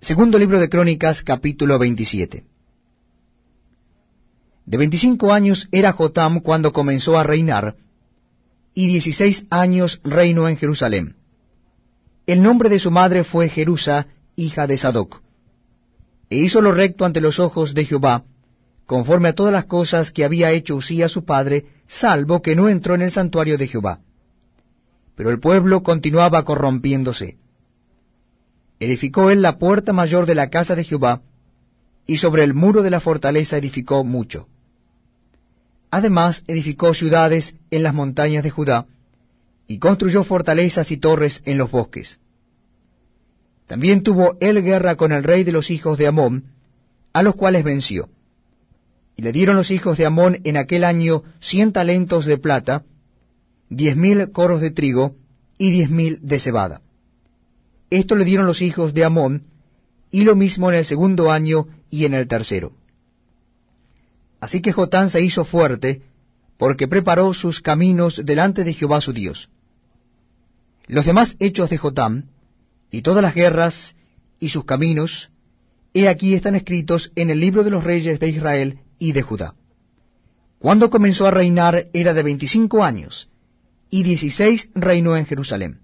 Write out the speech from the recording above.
Segundo libro de Crónicas, capítulo 27. De veinticinco años era Jotam cuando comenzó a reinar, y dieciséis años reinó en Jerusalén. El nombre de su madre fue Jerusa, hija de Sadoc. E hizo lo recto ante los ojos de Jehová, conforme a todas las cosas que había hecho Usía su padre, salvo que no entró en el santuario de Jehová. Pero el pueblo continuaba corrompiéndose. Edificó él la puerta mayor de la casa de Jehová, y sobre el muro de la fortaleza edificó mucho. Además edificó ciudades en las montañas de Judá, y construyó fortalezas y torres en los bosques. También tuvo él guerra con el rey de los hijos de Amón, a los cuales venció y le dieron los hijos de Amón en aquel año cien talentos de plata, diez mil coros de trigo y diez mil de cebada. Esto le dieron los hijos de Amón, y lo mismo en el segundo año y en el tercero. Así que Jotán se hizo fuerte, porque preparó sus caminos delante de Jehová su Dios. Los demás hechos de Jotán, y todas las guerras, y sus caminos, he aquí están escritos en el libro de los reyes de Israel y de Judá. Cuando comenzó a reinar era de veinticinco años, y dieciséis reinó en Jerusalén.